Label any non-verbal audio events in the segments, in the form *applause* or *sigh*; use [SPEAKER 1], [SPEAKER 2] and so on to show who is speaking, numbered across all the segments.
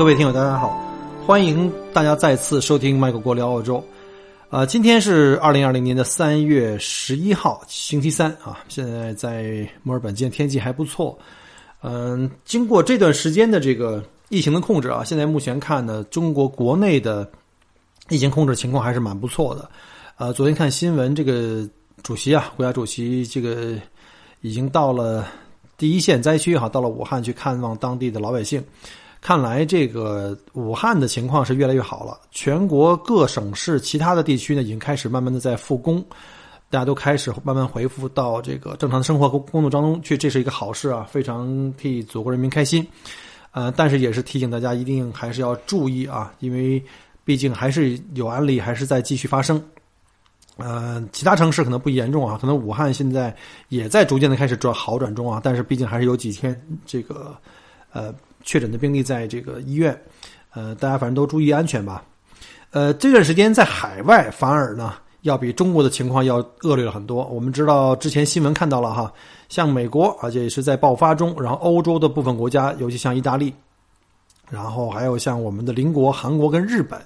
[SPEAKER 1] 各位听友，大家好，欢迎大家再次收听麦克国聊澳洲。呃，今天是二零二零年的三月十一号，星期三啊。现在在墨尔本，今天天气还不错。嗯，经过这段时间的这个疫情的控制啊，现在目前看呢，中国国内的疫情控制情况还是蛮不错的。呃，昨天看新闻，这个主席啊，国家主席这个已经到了第一线灾区哈，到了武汉去看望当地的老百姓。看来这个武汉的情况是越来越好了，全国各省市其他的地区呢，已经开始慢慢的在复工，大家都开始慢慢恢复到这个正常的生活和工作当中去，这是一个好事啊，非常替祖国人民开心。呃，但是也是提醒大家一定还是要注意啊，因为毕竟还是有案例还是在继续发生。呃，其他城市可能不严重啊，可能武汉现在也在逐渐的开始转好转中啊，但是毕竟还是有几天这个呃。确诊的病例在这个医院，呃，大家反正都注意安全吧。呃，这段时间在海外反而呢，要比中国的情况要恶劣了很多。我们知道之前新闻看到了哈，像美国，而且也是在爆发中，然后欧洲的部分国家，尤其像意大利，然后还有像我们的邻国韩国跟日本。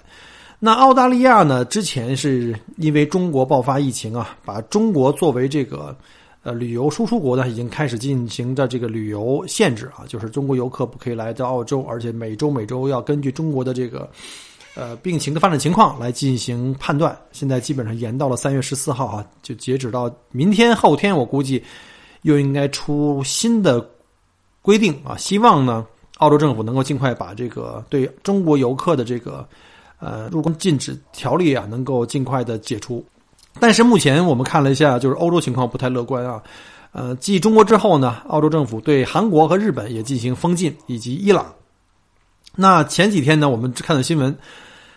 [SPEAKER 1] 那澳大利亚呢，之前是因为中国爆发疫情啊，把中国作为这个。呃，旅游输出国呢，已经开始进行的这个旅游限制啊，就是中国游客不可以来到澳洲，而且每周每周要根据中国的这个呃病情的发展情况来进行判断。现在基本上延到了三月十四号啊，就截止到明天后天，我估计又应该出新的规定啊。希望呢，澳洲政府能够尽快把这个对中国游客的这个呃入关禁止条例啊，能够尽快的解除。但是目前我们看了一下，就是欧洲情况不太乐观啊。呃，继中国之后呢，澳洲政府对韩国和日本也进行封禁，以及伊朗。那前几天呢，我们看到新闻，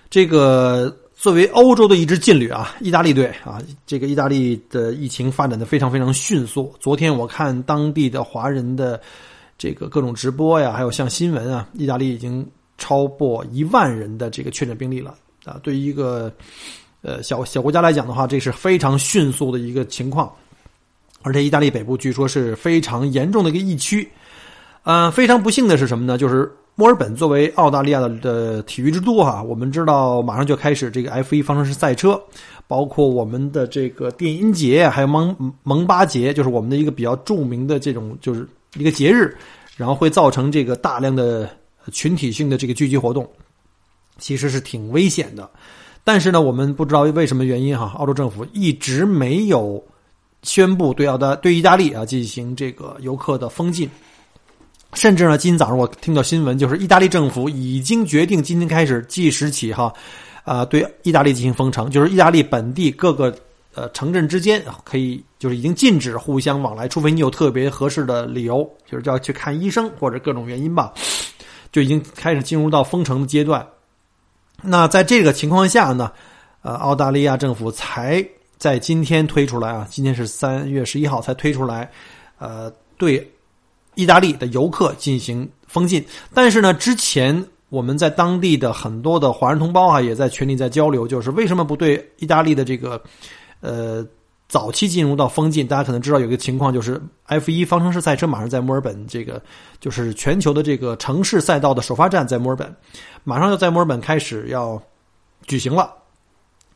[SPEAKER 1] 这个作为欧洲的一支劲旅啊，意大利队啊，这个意大利的疫情发展的非常非常迅速。昨天我看当地的华人的这个各种直播呀，还有像新闻啊，意大利已经超过一万人的这个确诊病例了啊。对于一个呃，小小国家来讲的话，这是非常迅速的一个情况，而且意大利北部据说是非常严重的一个疫区。呃，非常不幸的是什么呢？就是墨尔本作为澳大利亚的的体育之都哈，我们知道马上就开始这个 F 一方程式赛车，包括我们的这个电音节，还有蒙蒙巴节，就是我们的一个比较著名的这种就是一个节日，然后会造成这个大量的群体性的这个聚集活动，其实是挺危险的。但是呢，我们不知道为什么原因哈，澳洲政府一直没有宣布对澳大对意大利啊进行这个游客的封禁，甚至呢，今天早上我听到新闻，就是意大利政府已经决定今天开始计时起哈，啊，对意大利进行封城，就是意大利本地各个呃城镇之间可以就是已经禁止互相往来，除非你有特别合适的理由，就是要去看医生或者各种原因吧，就已经开始进入到封城的阶段。那在这个情况下呢，呃，澳大利亚政府才在今天推出来啊，今天是三月十一号才推出来，呃，对意大利的游客进行封禁。但是呢，之前我们在当地的很多的华人同胞啊，也在群里在交流，就是为什么不对意大利的这个呃早期进入到封禁？大家可能知道有一个情况，就是 F 一方程式赛车马上在墨尔本这个就是全球的这个城市赛道的首发站在墨尔本。马上要在墨尔本开始要举行了，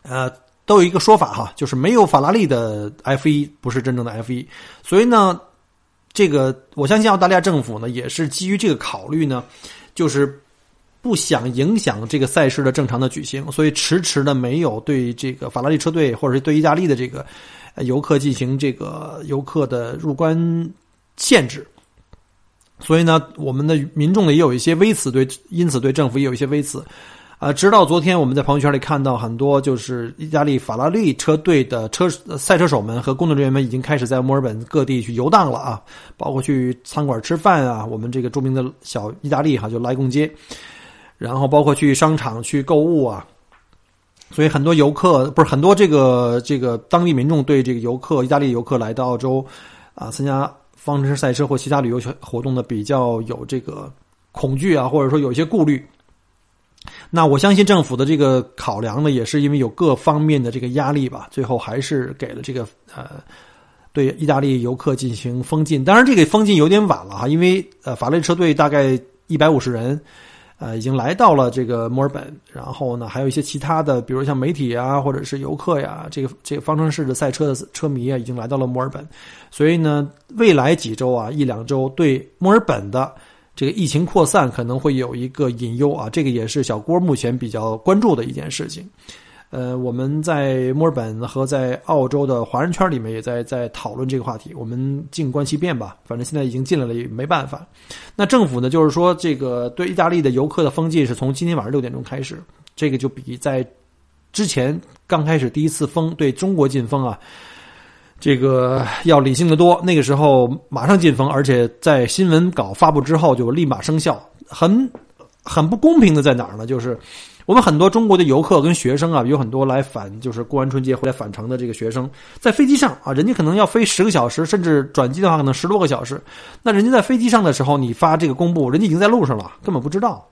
[SPEAKER 1] 呃，都有一个说法哈，就是没有法拉利的 F 一不是真正的 F 一，所以呢，这个我相信澳大利亚政府呢也是基于这个考虑呢，就是不想影响这个赛事的正常的举行，所以迟迟的没有对这个法拉利车队或者是对意大利的这个游客进行这个游客的入关限制。所以呢，我们的民众呢也有一些微词，对，因此对政府也有一些微词。呃，直到昨天，我们在朋友圈里看到很多就是意大利法拉利车队的车赛车手们和工作人员们已经开始在墨尔本各地去游荡了啊，包括去餐馆吃饭啊，我们这个著名的小意大利哈就莱贡街，然后包括去商场去购物啊，所以很多游客不是很多这个这个当地民众对这个游客意大利游客来到澳洲啊参加方程式赛车或其他旅游活动的比较有这个恐惧啊，或者说有一些顾虑。那我相信政府的这个考量呢，也是因为有各方面的这个压力吧，最后还是给了这个呃，对意大利游客进行封禁。当然，这个封禁有点晚了哈，因为呃，法雷车队大概一百五十人，呃，已经来到了这个墨尔本，然后呢，还有一些其他的，比如像媒体啊，或者是游客呀，这个这个方程式的赛车的车迷啊，已经来到了墨尔本，所以呢，未来几周啊，一两周对墨尔本的。这个疫情扩散可能会有一个隐忧啊，这个也是小郭目前比较关注的一件事情。呃，我们在墨尔本和在澳洲的华人圈里面也在在讨论这个话题。我们静观其变吧，反正现在已经进来了，也没办法。那政府呢，就是说这个对意大利的游客的封禁是从今天晚上六点钟开始，这个就比在之前刚开始第一次封对中国禁封啊。这个要理性的多，那个时候马上禁封，而且在新闻稿发布之后就立马生效。很很不公平的在哪儿呢？就是我们很多中国的游客跟学生啊，有很多来返，就是过完春节回来返程的这个学生，在飞机上啊，人家可能要飞十个小时，甚至转机的话可能十多个小时。那人家在飞机上的时候，你发这个公布，人家已经在路上了，根本不知道。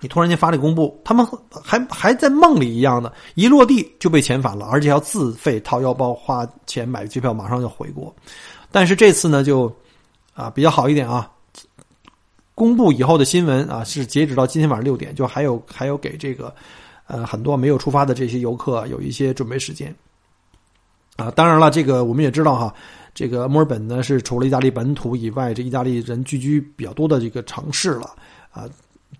[SPEAKER 1] 你突然间发这个公布，他们还还在梦里一样的，一落地就被遣返了，而且要自费掏腰包花钱买机票，马上要回国。但是这次呢，就啊比较好一点啊，公布以后的新闻啊是截止到今天晚上六点，就还有还有给这个呃很多没有出发的这些游客有一些准备时间啊。当然了，这个我们也知道哈，这个墨尔本呢是除了意大利本土以外，这意大利人聚居比较多的这个城市了啊。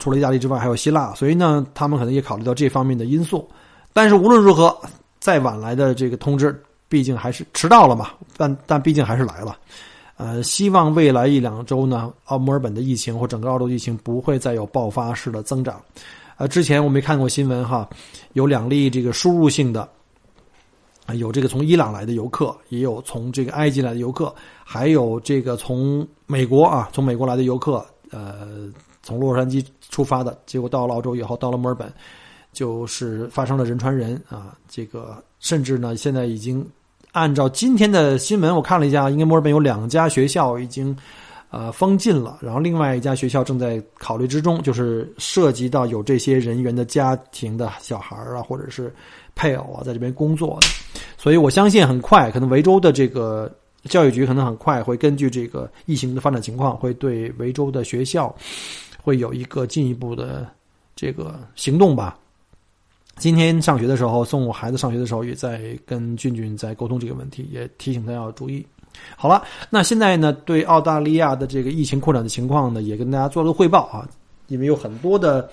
[SPEAKER 1] 除了意大利之外，还有希腊，所以呢，他们可能也考虑到这方面的因素。但是无论如何，再晚来的这个通知，毕竟还是迟到了嘛。但但毕竟还是来了。呃，希望未来一两周呢，澳墨尔本的疫情或整个澳洲疫情不会再有爆发式的增长。呃，之前我没看过新闻哈，有两例这个输入性的，有这个从伊朗来的游客，也有从这个埃及来的游客，还有这个从美国啊，从美国来的游客，呃。从洛杉矶出发的结果到了澳洲以后，到了墨尔本，就是发生了人传人啊！这个甚至呢，现在已经按照今天的新闻，我看了一下，应该墨尔本有两家学校已经呃封禁了，然后另外一家学校正在考虑之中，就是涉及到有这些人员的家庭的小孩啊，或者是配偶啊，在这边工作的，所以我相信很快，可能维州的这个教育局可能很快会根据这个疫情的发展情况，会对维州的学校。会有一个进一步的这个行动吧。今天上学的时候，送我孩子上学的时候，也在跟俊俊在沟通这个问题，也提醒他要注意。好了，那现在呢，对澳大利亚的这个疫情扩展的情况呢，也跟大家做了汇报啊。因为有很多的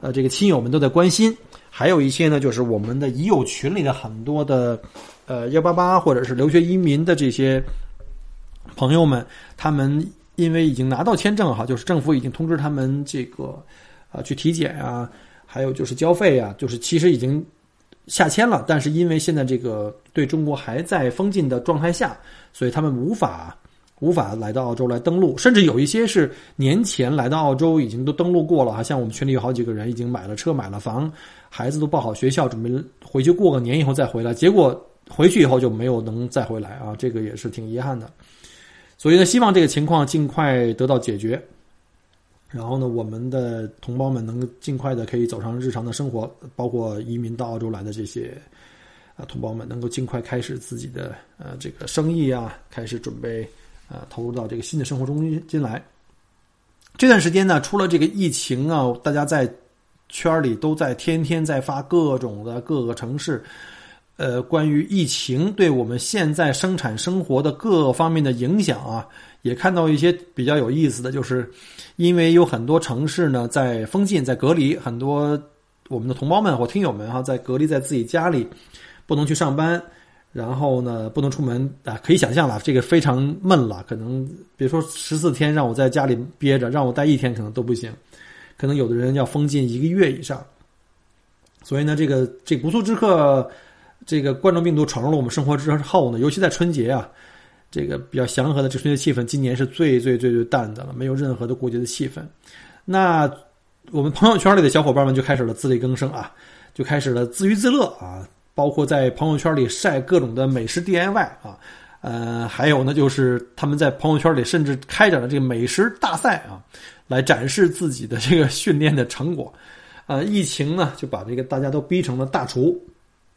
[SPEAKER 1] 呃这个亲友们都在关心，还有一些呢，就是我们的已有群里的很多的呃幺八八或者是留学移民的这些朋友们，他们。因为已经拿到签证哈，就是政府已经通知他们这个，啊，去体检啊，还有就是交费啊，就是其实已经下签了，但是因为现在这个对中国还在封禁的状态下，所以他们无法无法来到澳洲来登陆，甚至有一些是年前来到澳洲已经都登陆过了啊，像我们群里有好几个人已经买了车买了房，孩子都报好学校，准备回去过个年以后再回来，结果回去以后就没有能再回来啊，这个也是挺遗憾的。所以呢，希望这个情况尽快得到解决，然后呢，我们的同胞们能尽快的可以走上日常的生活，包括移民到澳洲来的这些啊同胞们，能够尽快开始自己的呃这个生意啊，开始准备啊投入到这个新的生活中进来。这段时间呢，除了这个疫情啊，大家在圈里都在天天在发各种的各个城市。呃，关于疫情对我们现在生产生活的各方面的影响啊，也看到一些比较有意思的，就是因为有很多城市呢在封禁、在隔离，很多我们的同胞们或听友们哈，在隔离在自己家里，不能去上班，然后呢不能出门啊，可以想象了，这个非常闷了，可能别说十四天让我在家里憋着，让我待一天可能都不行，可能有的人要封禁一个月以上。所以呢，这个这不速之客，这个冠状病毒闯入了我们生活之后呢，尤其在春节啊，这个比较祥和的这春节气氛，今年是最最最最淡的了，没有任何的过节的气氛。那我们朋友圈里的小伙伴们就开始了自力更生啊，就开始了自娱自乐啊，包括在朋友圈里晒各种的美食 DIY 啊，呃，还有呢，就是他们在朋友圈里甚至开展了这个美食大赛啊，来展示自己的这个训练的成果。呃，疫情呢就把这个大家都逼成了大厨。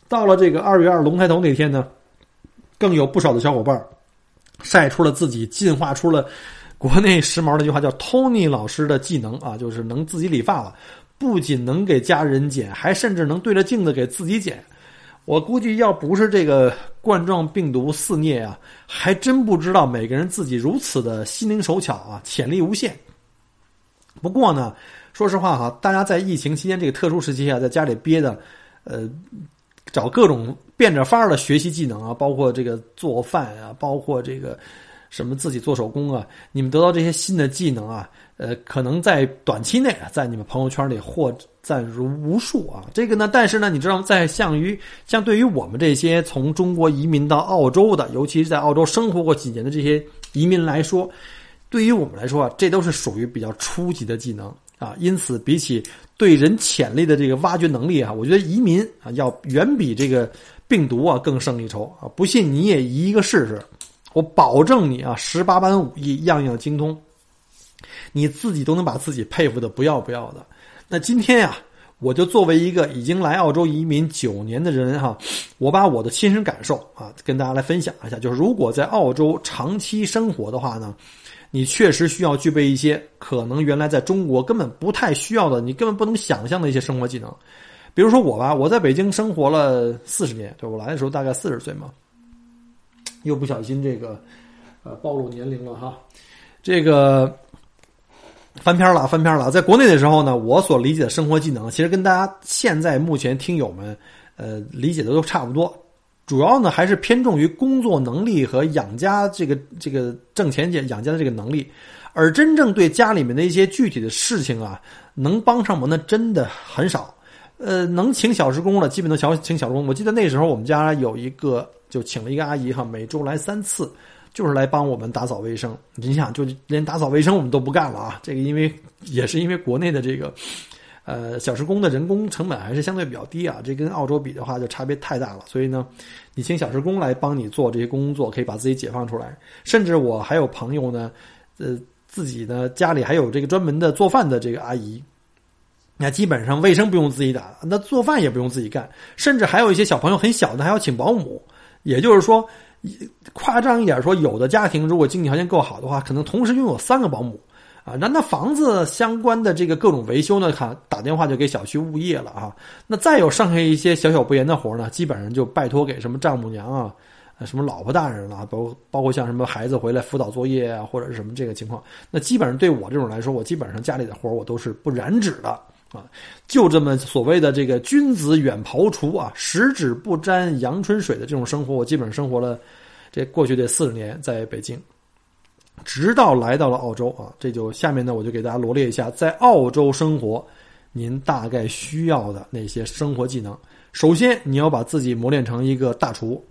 [SPEAKER 1] 到了这个二月二龙抬头那天呢，更有不少的小伙伴晒出了自己进化出了国内时髦的一句话，叫 “Tony 老师的技能”啊，就是能自己理发了，不仅能给家人剪，还甚至能对着镜子给自己剪。我估计要不是这个冠状病毒肆虐啊，还真不知道每个人自己如此的心灵手巧啊，潜力无限。不过呢。说实话哈，大家在疫情期间这个特殊时期啊，在家里憋的，呃，找各种变着法儿的学习技能啊，包括这个做饭啊，包括这个什么自己做手工啊，你们得到这些新的技能啊，呃，可能在短期内啊，在你们朋友圈里获赞如无数啊。这个呢，但是呢，你知道，在像于像对于我们这些从中国移民到澳洲的，尤其是在澳洲生活过几年的这些移民来说，对于我们来说啊，这都是属于比较初级的技能。啊，因此比起对人潜力的这个挖掘能力啊，我觉得移民啊要远比这个病毒啊更胜一筹啊！不信你也移一个试试，我保证你啊十八般武艺样样精通，你自己都能把自己佩服的不要不要的。那今天呀，我就作为一个已经来澳洲移民九年的人哈，我把我的亲身感受啊跟大家来分享一下，就是如果在澳洲长期生活的话呢。你确实需要具备一些可能原来在中国根本不太需要的，你根本不能想象的一些生活技能。比如说我吧，我在北京生活了四十年，对我来的时候大概四十岁嘛，又不小心这个呃暴露年龄了哈。这个翻篇了，翻篇了。在国内的时候呢，我所理解的生活技能，其实跟大家现在目前听友们呃理解的都差不多。主要呢还是偏重于工作能力和养家这个这个挣钱养养家的这个能力，而真正对家里面的一些具体的事情啊，能帮上忙的真的很少。呃，能请小时工的，基本都小请小时工。我记得那时候我们家有一个，就请了一个阿姨哈，每周来三次，就是来帮我们打扫卫生。你想，就连打扫卫生我们都不干了啊！这个因为也是因为国内的这个。呃，小时工的人工成本还是相对比较低啊，这跟澳洲比的话就差别太大了。所以呢，你请小时工来帮你做这些工作，可以把自己解放出来。甚至我还有朋友呢，呃，自己呢家里还有这个专门的做饭的这个阿姨，那基本上卫生不用自己打，那做饭也不用自己干。甚至还有一些小朋友很小的还要请保姆。也就是说，夸张一点说，有的家庭如果经济条件够好的话，可能同时拥有三个保姆。啊，那那房子相关的这个各种维修呢，看打电话就给小区物业了啊。那再有剩下一些小小不言的活呢，基本上就拜托给什么丈母娘啊，什么老婆大人了，包包括像什么孩子回来辅导作业啊，或者是什么这个情况。那基本上对我这种来说，我基本上家里的活我都是不染指的啊，就这么所谓的这个君子远庖厨啊，十指不沾阳春水的这种生活，我基本上生活了这过去这四十年在北京。直到来到了澳洲啊，这就下面呢，我就给大家罗列一下，在澳洲生活，您大概需要的那些生活技能。首先，你要把自己磨练成一个大厨。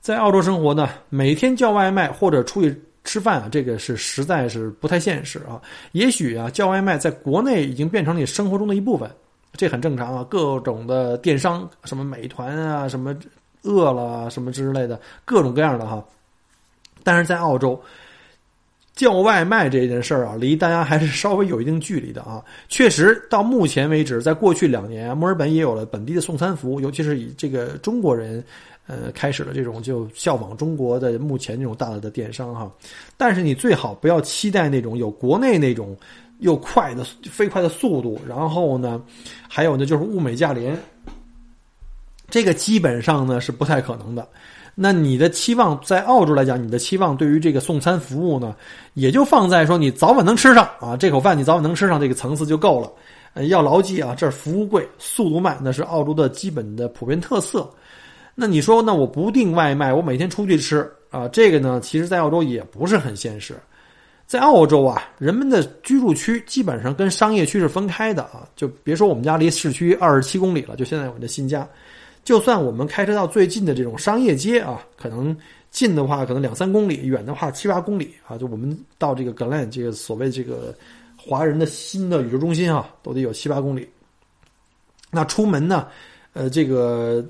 [SPEAKER 1] 在澳洲生活呢，每天叫外卖或者出去吃饭啊，这个是实在是不太现实啊。也许啊，叫外卖在国内已经变成你生活中的一部分，这很正常啊。各种的电商，什么美团啊，什么饿了，什么之类的，各种各样的哈。但是在澳洲。叫外卖这件事儿啊，离大家还是稍微有一定距离的啊。确实，到目前为止，在过去两年，墨尔本也有了本地的送餐服务，尤其是以这个中国人，呃，开始了这种就效仿中国的目前这种大的电商哈。但是你最好不要期待那种有国内那种又快的飞快的速度，然后呢，还有呢就是物美价廉，这个基本上呢是不太可能的。那你的期望在澳洲来讲，你的期望对于这个送餐服务呢，也就放在说你早晚能吃上啊，这口饭你早晚能吃上这个层次就够了。呃，要牢记啊，这服务贵，速度慢，那是澳洲的基本的普遍特色。那你说，那我不订外卖，我每天出去吃啊，这个呢，其实在澳洲也不是很现实。在澳洲啊，人们的居住区基本上跟商业区是分开的啊，就别说我们家离市区二十七公里了，就现在我的新家，就算我们开车到最近的这种商业街啊，可能近的话可能两三公里，远的话七八公里啊，就我们到这个 Glen 这个所谓这个华人的新的宇宙中心啊，都得有七八公里。那出门呢，呃，这个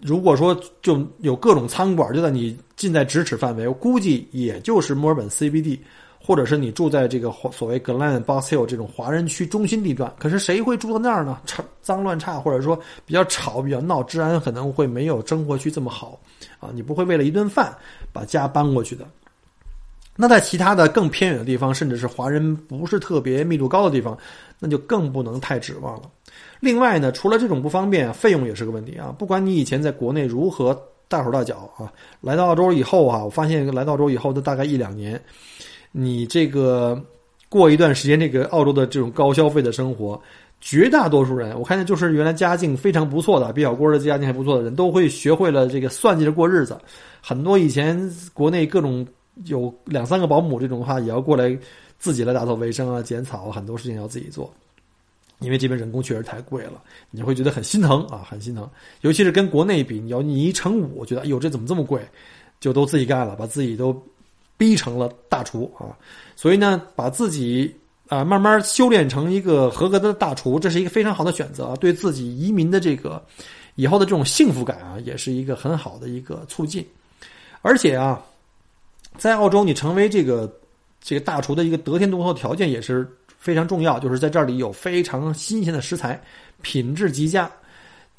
[SPEAKER 1] 如果说就有各种餐馆就在你近在咫尺范围，我估计也就是墨尔本 CBD。或者是你住在这个所谓 Glen Box Hill 这种华人区中心地段，可是谁会住到那儿呢？*laughs* 脏乱差，或者说比较吵、比较闹，治安可能会没有生活区这么好啊！你不会为了一顿饭把家搬过去的。那在其他的更偏远的地方，甚至是华人不是特别密度高的地方，那就更不能太指望了。另外呢，除了这种不方便，费用也是个问题啊！不管你以前在国内如何大手大脚啊，来到澳洲以后啊，我发现来到澳洲以后的大概一两年。你这个过一段时间，这个澳洲的这种高消费的生活，绝大多数人，我看见就是原来家境非常不错的，比小郭的家境还不错的人，都会学会了这个算计着过日子。很多以前国内各种有两三个保姆这种的话，也要过来自己来打扫卫生啊、剪草，很多事情要自己做，因为这边人工确实太贵了，你会觉得很心疼啊，很心疼。尤其是跟国内比，你要你一乘五，觉得哎呦这怎么这么贵，就都自己干了，把自己都。逼成了大厨啊，所以呢，把自己啊慢慢修炼成一个合格的大厨，这是一个非常好的选择，对自己移民的这个以后的这种幸福感啊，也是一个很好的一个促进。而且啊，在澳洲，你成为这个这个大厨的一个得天独厚条件也是非常重要，就是在这里有非常新鲜的食材，品质极佳。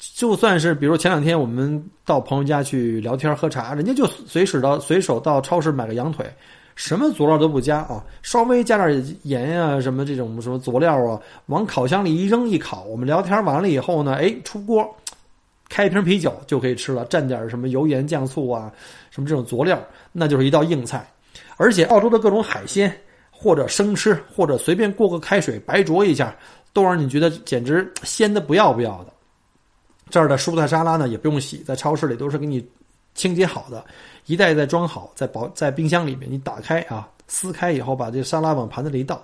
[SPEAKER 1] 就算是比如前两天我们到朋友家去聊天喝茶，人家就随时到随手到超市买个羊腿，什么佐料都不加啊，稍微加点盐啊什么这种什么佐料啊，往烤箱里一扔一烤。我们聊天完了以后呢，哎，出锅，开一瓶啤酒就可以吃了，蘸点什么油盐酱醋啊，什么这种佐料，那就是一道硬菜。而且澳洲的各种海鲜，或者生吃，或者随便过个开水白灼一下，都让你觉得简直鲜的不要不要的。这儿的蔬菜沙拉呢也不用洗，在超市里都是给你清洁好的，一袋一袋装好，在保在冰箱里面，你打开啊，撕开以后把这沙拉往盘子里一倒，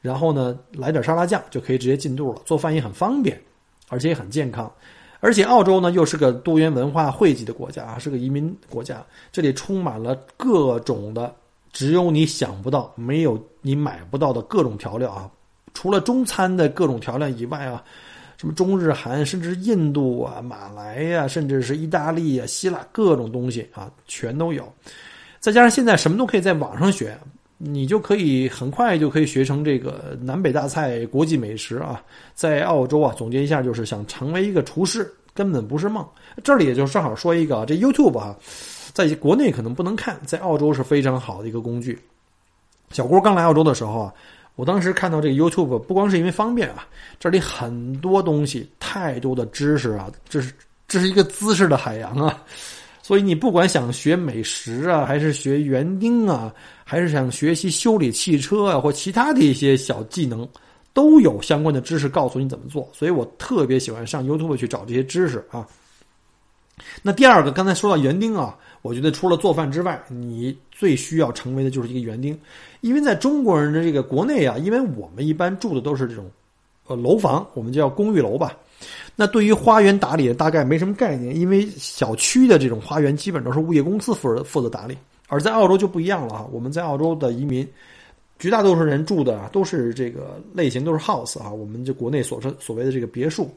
[SPEAKER 1] 然后呢来点沙拉酱就可以直接进肚了，做饭也很方便，而且也很健康。而且澳洲呢又是个多元文化汇集的国家啊，是个移民国家，这里充满了各种的只有你想不到、没有你买不到的各种调料啊，除了中餐的各种调料以外啊。什么中日韩，甚至印度啊、马来呀，甚至是意大利啊、希腊各种东西啊，全都有。再加上现在什么都可以在网上学，你就可以很快就可以学成这个南北大菜、国际美食啊。在澳洲啊，总结一下就是想成为一个厨师根本不是梦。这里也就正好说一个啊，这 YouTube 啊，在国内可能不能看，在澳洲是非常好的一个工具。小郭刚来澳洲的时候啊。我当时看到这个 YouTube，不光是因为方便啊，这里很多东西，太多的知识啊，这是这是一个知识的海洋啊，所以你不管想学美食啊，还是学园丁啊，还是想学习修理汽车啊，或其他的一些小技能，都有相关的知识告诉你怎么做。所以我特别喜欢上 YouTube 去找这些知识啊。那第二个，刚才说到园丁啊。我觉得除了做饭之外，你最需要成为的就是一个园丁，因为在中国人的这个国内啊，因为我们一般住的都是这种，呃，楼房，我们叫公寓楼吧。那对于花园打理大概没什么概念，因为小区的这种花园基本都是物业公司负责负责打理。而在澳洲就不一样了啊，我们在澳洲的移民，绝大多数人住的都是这个类型，都是 house 啊，我们就国内所说所谓的这个别墅，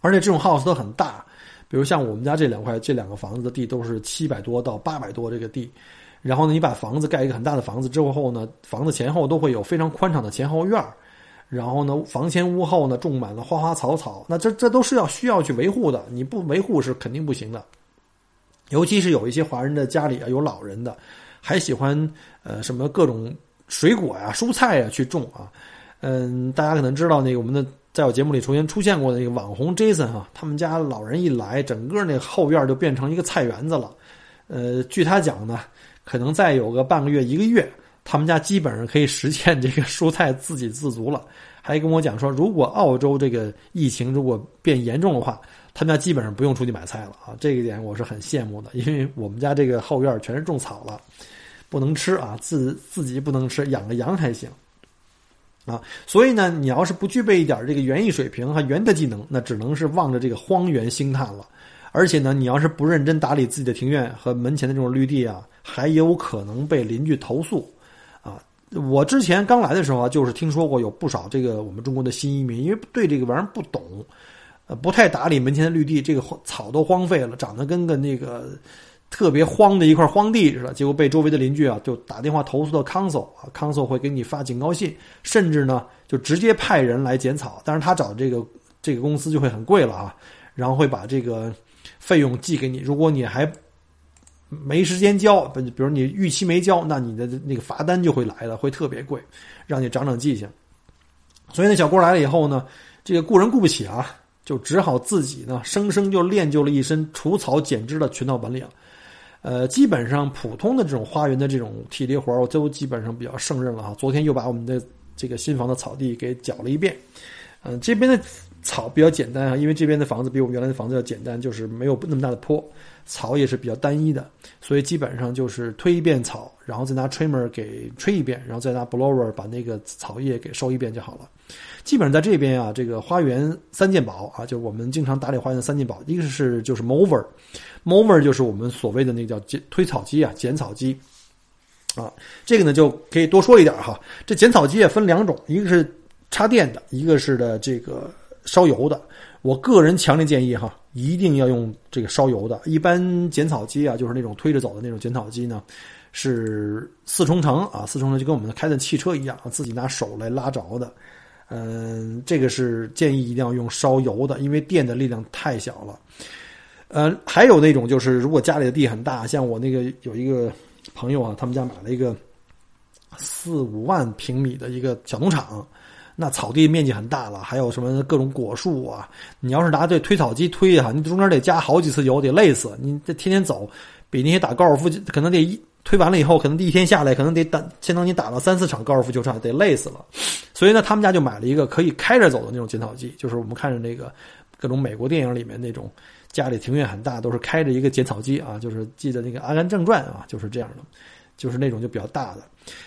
[SPEAKER 1] 而且这种 house 都很大。比如像我们家这两块这两个房子的地都是七百多到八百多这个地，然后呢，你把房子盖一个很大的房子之后呢，房子前后都会有非常宽敞的前后院然后呢，房前屋后呢种满了花花草草，那这这都是要需要去维护的，你不维护是肯定不行的。尤其是有一些华人的家里啊有老人的，还喜欢呃什么各种水果呀、蔬菜呀去种啊，嗯，大家可能知道那个我们的。在我节目里出现出现过的那个网红 Jason 哈，他们家老人一来，整个那后院就变成一个菜园子了。呃，据他讲呢，可能再有个半个月一个月，他们家基本上可以实现这个蔬菜自给自足了。还跟我讲说，如果澳洲这个疫情如果变严重的话，他们家基本上不用出去买菜了啊。这一点我是很羡慕的，因为我们家这个后院全是种草了。不能吃啊，自自己不能吃，养个羊还行。啊，所以呢，你要是不具备一点这个园艺水平和园的技能，那只能是望着这个荒原兴叹了。而且呢，你要是不认真打理自己的庭院和门前的这种绿地啊，还有可能被邻居投诉。啊，我之前刚来的时候啊，就是听说过有不少这个我们中国的新移民，因为对这个玩意儿不懂，呃，不太打理门前的绿地，这个荒草都荒废了，长得跟个那个。特别荒的一块荒地似的，结果被周围的邻居啊就打电话投诉到 council 啊，council 会给你发警告信，甚至呢就直接派人来剪草，但是他找这个这个公司就会很贵了啊，然后会把这个费用寄给你，如果你还没时间交，比如你逾期没交，那你的那个罚单就会来了，会特别贵，让你长长记性。所以那小郭来了以后呢，这个雇人雇不起啊，就只好自己呢生生就练就了一身除草剪枝的全套本领。呃，基本上普通的这种花园的这种体力活我都基本上比较胜任了哈。昨天又把我们的这个新房的草地给搅了一遍。嗯，这边的草比较简单啊，因为这边的房子比我们原来的房子要简单，就是没有那么大的坡，草也是比较单一的，所以基本上就是推一遍草，然后再拿 trimmer 给吹一遍，然后再拿 blower 把那个草叶给收一遍就好了。基本上在这边啊，这个花园三件宝啊，就我们经常打理花园的三件宝，一个是就是 mover，mover 就是我们所谓的那叫推草机啊，剪草机啊，这个呢就可以多说一点哈。这剪草机也分两种，一个是插电的，一个是的这个烧油的。我个人强烈建议哈，一定要用这个烧油的。一般剪草机啊，就是那种推着走的那种剪草机呢，是四冲程啊，四冲程就跟我们开的汽车一样，自己拿手来拉着的。嗯，这个是建议一定要用烧油的，因为电的力量太小了。呃，还有那种就是，如果家里的地很大，像我那个有一个朋友啊，他们家买了一个四五万平米的一个小农场，那草地面积很大了，还有什么各种果树啊，你要是拿这推草机推哈，你中间得加好几次油，得累死。你这天天走，比那些打高尔夫可能得一。推完了以后，可能第一天下来，可能得打，相当于打了三四场高尔夫球场，得累死了。所以呢，他们家就买了一个可以开着走的那种剪草机，就是我们看着那个各种美国电影里面那种家里庭院很大，都是开着一个剪草机啊。就是记得那个《阿甘正传》啊，就是这样的，就是那种就比较大的。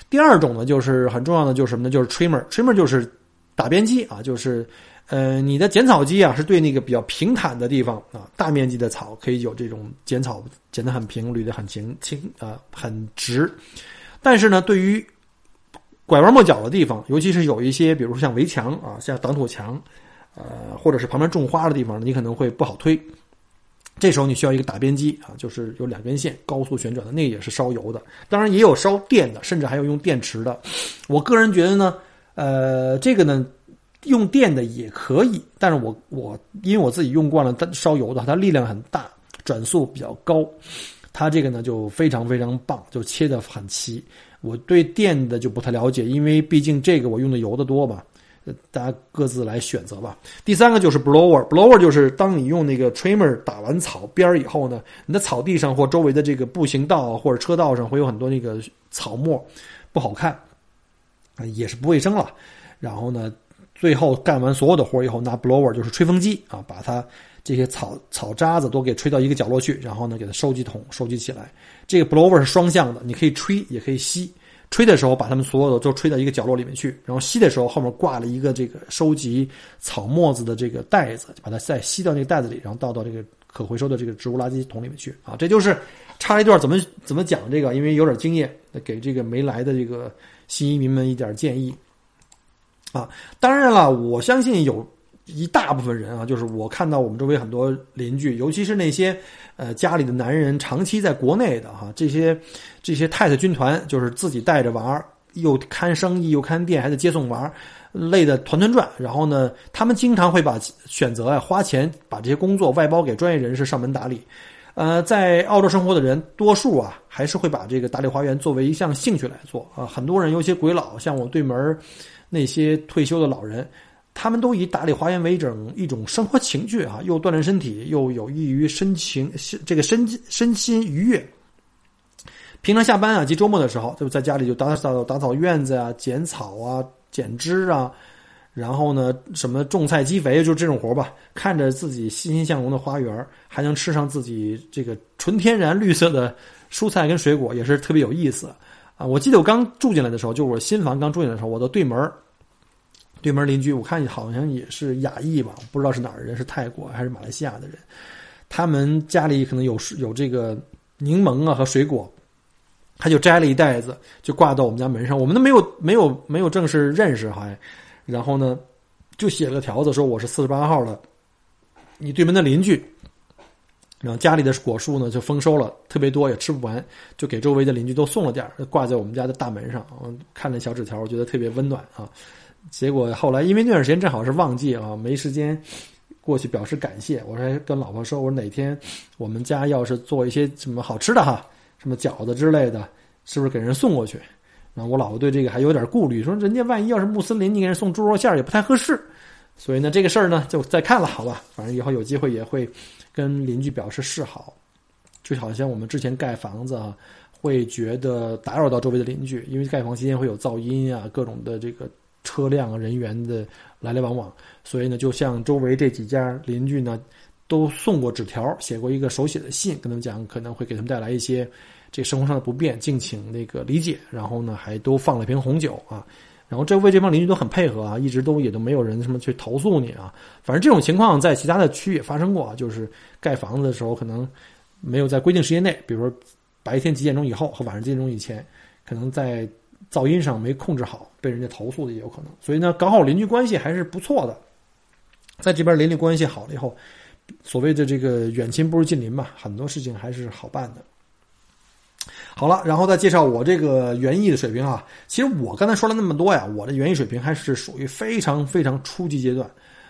[SPEAKER 1] 第二种呢，就是很重要的，就是什么呢？就是 trimmer，trimmer 就是打边机啊，就是。呃，你的剪草机啊，是对那个比较平坦的地方啊，大面积的草可以有这种剪草，剪得很平，捋得很清清啊，很直。但是呢，对于拐弯抹角的地方，尤其是有一些，比如说像围墙啊，像挡土墙，呃，或者是旁边种花的地方，你可能会不好推。这时候你需要一个打边机啊，就是有两根线高速旋转的，那也是烧油的。当然也有烧电的，甚至还有用电池的。我个人觉得呢，呃，这个呢。用电的也可以，但是我我因为我自己用惯了烧油的，它力量很大，转速比较高，它这个呢就非常非常棒，就切的很齐。我对电的就不太了解，因为毕竟这个我用的油的多吧，大家各自来选择吧。第三个就是 blower，blower 就是当你用那个 trimmer 打完草边儿以后呢，你的草地上或周围的这个步行道或者车道上会有很多那个草沫，不好看，也是不卫生了。然后呢？最后干完所有的活以后，拿 blower 就是吹风机啊，把它这些草草渣子都给吹到一个角落去，然后呢，给它收集桶收集起来。这个 blower 是双向的，你可以吹也可以吸。吹的时候把它们所有的都吹到一个角落里面去，然后吸的时候后面挂了一个这个收集草沫子的这个袋子，把它再吸到那个袋子里，然后倒到这个可回收的这个植物垃圾桶里面去啊。这就是插一段怎么怎么讲这个，因为有点经验，给这个没来的这个新移民们一点建议。啊，当然了，我相信有一大部分人啊，就是我看到我们周围很多邻居，尤其是那些呃家里的男人长期在国内的哈，这些这些太太军团，就是自己带着娃儿，又看生意又看店，还得接送娃儿，累得团团转。然后呢，他们经常会把选择啊花钱把这些工作外包给专业人士上门打理。呃，在澳洲生活的人，多数啊还是会把这个打理花园作为一项兴趣来做啊。很多人，有些鬼佬，像我对门那些退休的老人，他们都以打理花园为一种一种生活情趣啊，又锻炼身体，又有益于身情这个身身心愉悦。平常下班啊及周末的时候，就在家里就打扫打扫院子啊，剪草啊，剪枝啊，然后呢，什么种菜积肥，就这种活吧。看着自己欣欣向荣的花园，还能吃上自己这个纯天然绿色的蔬菜跟水果，也是特别有意思。啊，我记得我刚住进来的时候，就是我新房刚住进来的时候，我的对门对门邻居，我看好像也是亚裔吧，不知道是哪儿人，是泰国还是马来西亚的人。他们家里可能有有这个柠檬啊和水果，他就摘了一袋子，就挂到我们家门上。我们都没有没有没有正式认识还，然后呢，就写了个条子说我是四十八号的，你对门的邻居。然后家里的果树呢就丰收了，特别多也吃不完，就给周围的邻居都送了点，挂在我们家的大门上。我看那小纸条，我觉得特别温暖啊。结果后来因为那段时间正好是旺季啊，没时间过去表示感谢。我还跟老婆说，我说哪天我们家要是做一些什么好吃的哈，什么饺子之类的，是不是给人送过去？然后我老婆对这个还有点顾虑，说人家万一要是穆斯林，你给人送猪肉馅也不太合适。所以呢，这个事儿呢就再看了，好吧，反正以后有机会也会。跟邻居表示示好，就好像我们之前盖房子啊，会觉得打扰到周围的邻居，因为盖房期间会有噪音啊，各种的这个车辆人员的来来往往，所以呢，就像周围这几家邻居呢，都送过纸条，写过一个手写的信，跟他们讲可能会给他们带来一些这生活上的不便，敬请那个理解。然后呢，还都放了瓶红酒啊。然后周围这帮邻居都很配合啊，一直都也都没有人什么去投诉你啊。反正这种情况在其他的区也发生过，就是盖房子的时候可能没有在规定时间内，比如说白天几点钟以后和晚上几点钟以前，可能在噪音上没控制好，被人家投诉的也有可能。所以呢，搞好邻居关系还是不错的。在这边邻里关系好了以后，所谓的这个远亲不如近邻嘛，很多事情还是好办的。好了，然后再介绍我这个园艺的水平啊。其实我刚才说了那么多呀，我的园艺水平还是属于非常非常初级阶段。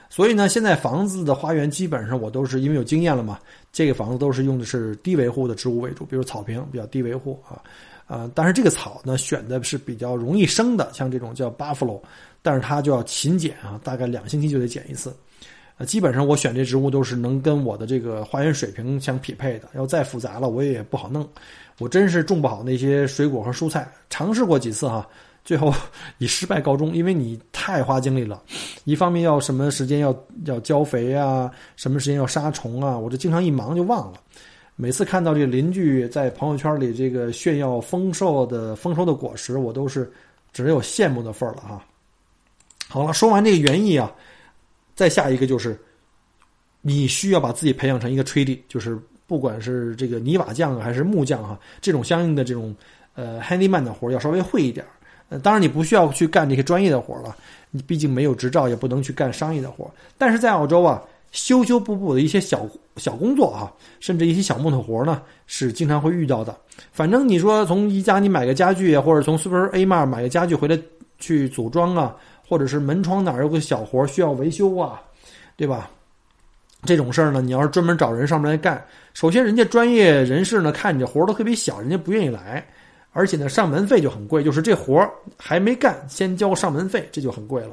[SPEAKER 1] 所以呢，现在房子的花园基本上我都是因为有经验了嘛，这个房子都是用的是低维护的植物为主，比如草坪比较低维护啊啊。但是这个草呢，选的是比较容易生的，像这种叫 buffalo，但是它就要勤剪啊，大概两星期就得剪一次。呃，基本上我选这植物都是能跟我的这个花园水平相匹配的，要再复杂了我也不好弄。我真是种不好那些水果和蔬菜，尝试过几次哈，最后 *laughs* 以失败告终，因为你太花精力了。一方面要什么时间要要浇肥啊，什么时间要杀虫啊，我这经常一忙就忘了。每次看到这个邻居在朋友圈里这个炫耀丰收的丰收的果实，我都是只有羡慕的份儿了哈。好了，说完这个园艺啊，再下一个就是，你需要把自己培养成一个吹力，就是。不管是这个泥瓦匠还是木匠哈，这种相应的这种呃 handyman 的活要稍微会一点呃，当然你不需要去干这些专业的活了，你毕竟没有执照，也不能去干商业的活但是在澳洲啊，修修补补的一些小小工作啊，甚至一些小木头活呢，是经常会遇到的。反正你说从宜家你买个家具啊，或者从 Super A m a r 买个家具回来去组装啊，或者是门窗哪有个小活需要维修啊，对吧？这种事儿呢，你要是专门找人上门来干，首先人家专业人士呢看你这活都特别小，人家不愿意来，而且呢上门费就很贵，就是这活还没干，先交上门费，这就很贵了。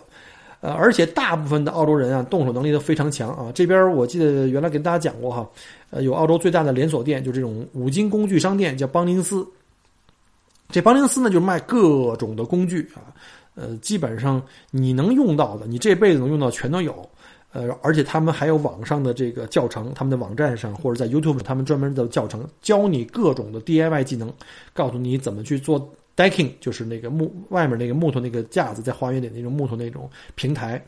[SPEAKER 1] 呃，而且大部分的澳洲人啊，动手能力都非常强啊。这边我记得原来跟大家讲过哈，呃，有澳洲最大的连锁店，就这种五金工具商店，叫邦宁斯。这邦宁斯呢，就是卖各种的工具啊，呃，基本上你能用到的，你这辈子能用到全都有。呃，而且他们还有网上的这个教程，他们的网站上或者在 YouTube 他们专门的教程，教你各种的 DIY 技能，告诉你怎么去做 decking，就是那个木外面那个木头那个架子，在花园里那种木头那种平台。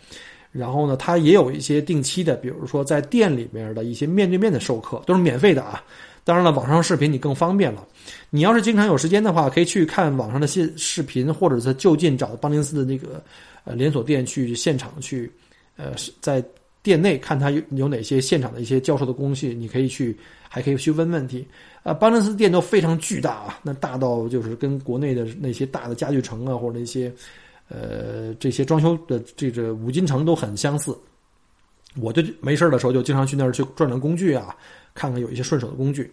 [SPEAKER 1] 然后呢，它也有一些定期的，比如说在店里面的一些面对面的授课，都是免费的啊。当然了，网上视频你更方便了。你要是经常有时间的话，可以去看网上的视视频，或者是就近找邦宁斯的那个呃连锁店去现场去。呃，在店内看他有有哪些现场的一些教授的工序，你可以去，还可以去问问题。啊，巴伦斯店都非常巨大啊，那大到就是跟国内的那些大的家具城啊，或者那些，呃，这些装修的这个五金城都很相似。我就没事的时候就经常去那儿去转转工具啊，看看有一些顺手的工具。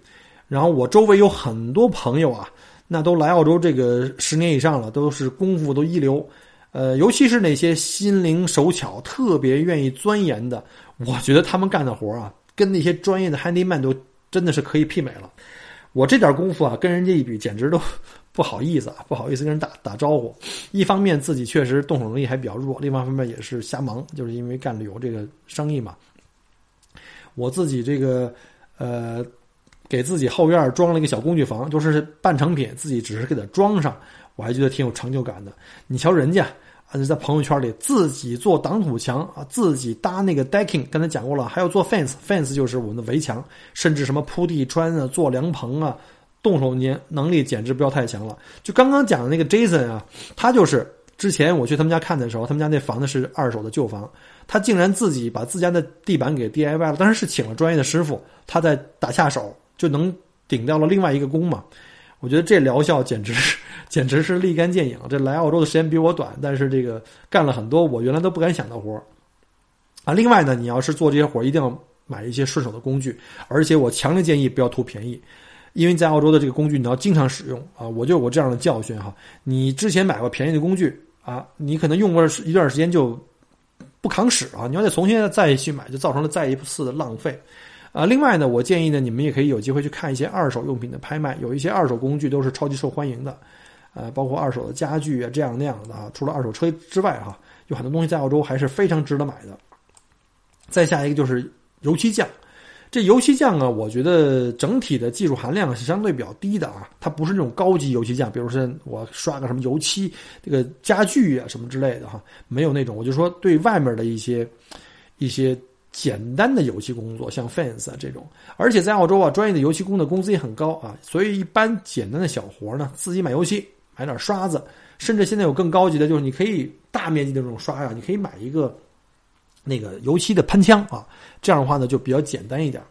[SPEAKER 1] 然后我周围有很多朋友啊，那都来澳洲这个十年以上了，都是功夫都一流。呃，尤其是那些心灵手巧、特别愿意钻研的，我觉得他们干的活啊，跟那些专业的 handyman 都真的是可以媲美了。我这点功夫啊，跟人家一比，简直都 *laughs* 不好意思啊，不好意思跟人打打招呼。一方面自己确实动手能力还比较弱，另外一方面也是瞎忙，就是因为干旅游这个生意嘛。我自己这个呃给自己后院装了一个小工具房，就是半成品，自己只是给它装上，我还觉得挺有成就感的。你瞧人家。啊，在朋友圈里自己做挡土墙啊，自己搭那个 decking，刚才讲过了，还要做 fence，fence 就是我们的围墙，甚至什么铺地砖啊、做凉棚啊，动手捏能力简直不要太强了。就刚刚讲的那个 Jason 啊，他就是之前我去他们家看的时候，他们家那房子是二手的旧房，他竟然自己把自家的地板给 DIY 了，当然是请了专业的师傅，他在打下手就能顶掉了另外一个工嘛。我觉得这疗效简直是。简直是立竿见影。这来澳洲的时间比我短，但是这个干了很多我原来都不敢想的活啊。另外呢，你要是做这些活，一定要买一些顺手的工具，而且我强烈建议不要图便宜，因为在澳洲的这个工具你要经常使用啊。我就有这样的教训哈，你之前买过便宜的工具啊，你可能用过一段时间就不扛使啊，你要再重新再去买，就造成了再一次的浪费。啊，另外呢，我建议呢，你们也可以有机会去看一些二手用品的拍卖，有一些二手工具都是超级受欢迎的。呃，包括二手的家具啊，这样那样的啊。除了二手车之外，哈，有很多东西在澳洲还是非常值得买的。再下一个就是油漆匠，这油漆匠啊，我觉得整体的技术含量是相对比较低的啊。它不是那种高级油漆匠，比如说我刷个什么油漆这个家具啊什么之类的哈，没有那种。我就说对外面的一些一些简单的油漆工作，像 fence 啊这种。而且在澳洲啊，专业的油漆工的工资也很高啊，所以一般简单的小活呢，自己买油漆。买点刷子，甚至现在有更高级的，就是你可以大面积的这种刷呀，你可以买一个那个油漆的喷枪啊，这样的话呢就比较简单一点。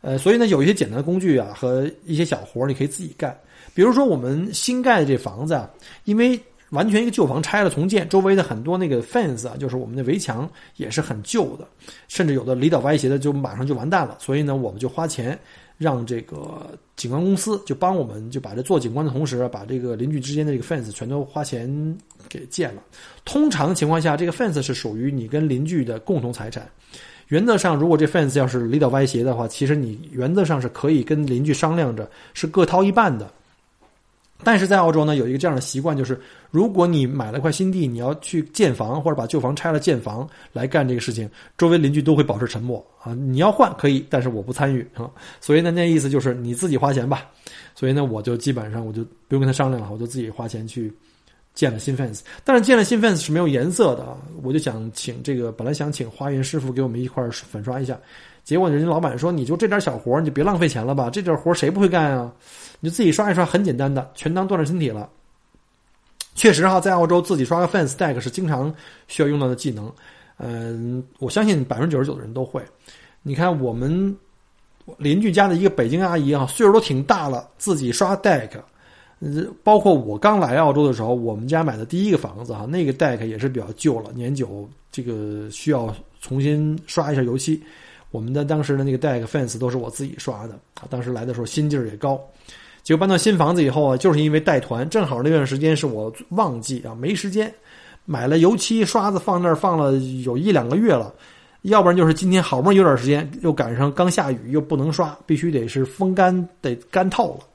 [SPEAKER 1] 呃，所以呢有一些简单的工具啊和一些小活你可以自己干。比如说我们新盖的这房子啊，因为完全一个旧房拆了重建，周围的很多那个 fence 啊，就是我们的围墙也是很旧的，甚至有的离倒歪斜的就马上就完蛋了。所以呢，我们就花钱。让这个景观公司就帮我们，就把这做景观的同时，把这个邻居之间的这个 fence 全都花钱给建了。通常情况下，这个 fence 是属于你跟邻居的共同财产。原则上，如果这 fence 要是离倒歪斜的话，其实你原则上是可以跟邻居商量着，是各掏一半的。但是在澳洲呢，有一个这样的习惯，就是如果你买了块新地，你要去建房或者把旧房拆了建房来干这个事情，周围邻居都会保持沉默啊。你要换可以，但是我不参与啊。所以呢，那意思就是你自己花钱吧。所以呢，我就基本上我就不用跟他商量了，我就自己花钱去建了新 fence。但是建了新 fence 是没有颜色的啊，我就想请这个本来想请花园师傅给我们一块粉刷一下，结果人家老板说你就这点小活你就别浪费钱了吧，这点活谁不会干啊？你就自己刷一刷，很简单的，全当锻炼身体了。确实哈，在澳洲自己刷个 fence deck 是经常需要用到的技能。嗯，我相信百分之九十九的人都会。你看我们邻居家的一个北京阿姨啊，岁数都挺大了，自己刷 deck。包括我刚来澳洲的时候，我们家买的第一个房子哈，那个 deck 也是比较旧了，年久，这个需要重新刷一下油漆。我们的当时的那个 deck fence 都是我自己刷的，当时来的时候心劲儿也高。结果搬到新房子以后啊，就是因为带团，正好那段时间是我旺季啊，没时间，买了油漆刷子放那儿放了有一两个月了，要不然就是今天好不容易有点时间，又赶上刚下雨又不能刷，必须得是风干得干透了。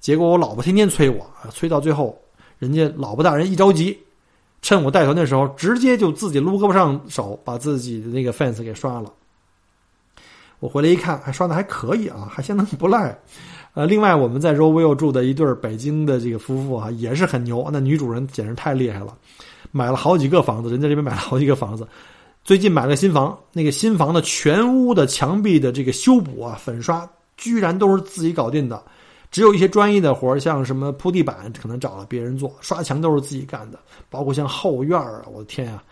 [SPEAKER 1] 结果我老婆天天催我，催到最后，人家老婆大人一着急，趁我带团的时候，直接就自己撸胳膊上手，把自己的那个 fence 给刷了。我回来一看，还刷的还可以啊，还相当不赖。呃，另外我们在 Rowville 住的一对北京的这个夫妇啊，也是很牛。那女主人简直太厉害了，买了好几个房子，人在这边买了好几个房子。最近买了新房，那个新房的全屋的墙壁的这个修补啊、粉刷，居然都是自己搞定的。只有一些专业的活像什么铺地板，可能找了别人做，刷墙都是自己干的。包括像后院啊，我的天啊！